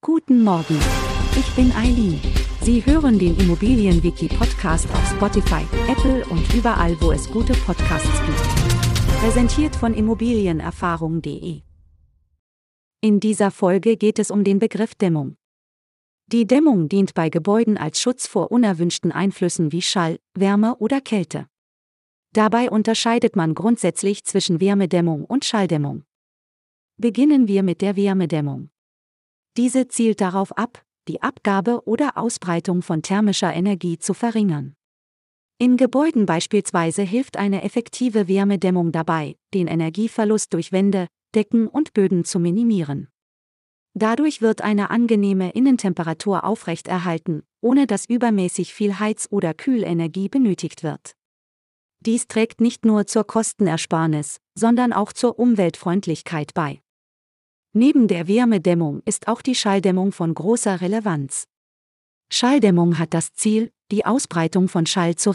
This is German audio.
Guten Morgen. Ich bin Eileen. Sie hören den Immobilienwiki-Podcast auf Spotify, Apple und überall, wo es gute Podcasts gibt. Präsentiert von Immobilienerfahrung.de. In dieser Folge geht es um den Begriff Dämmung. Die Dämmung dient bei Gebäuden als Schutz vor unerwünschten Einflüssen wie Schall, Wärme oder Kälte. Dabei unterscheidet man grundsätzlich zwischen Wärmedämmung und Schalldämmung. Beginnen wir mit der Wärmedämmung. Diese zielt darauf ab, die Abgabe oder Ausbreitung von thermischer Energie zu verringern. In Gebäuden beispielsweise hilft eine effektive Wärmedämmung dabei, den Energieverlust durch Wände, Decken und Böden zu minimieren. Dadurch wird eine angenehme Innentemperatur aufrechterhalten, ohne dass übermäßig viel Heiz- oder Kühlenergie benötigt wird. Dies trägt nicht nur zur Kostenersparnis, sondern auch zur Umweltfreundlichkeit bei. Neben der Wärmedämmung ist auch die Schalldämmung von großer Relevanz. Schalldämmung hat das Ziel, die Ausbreitung von Schall zu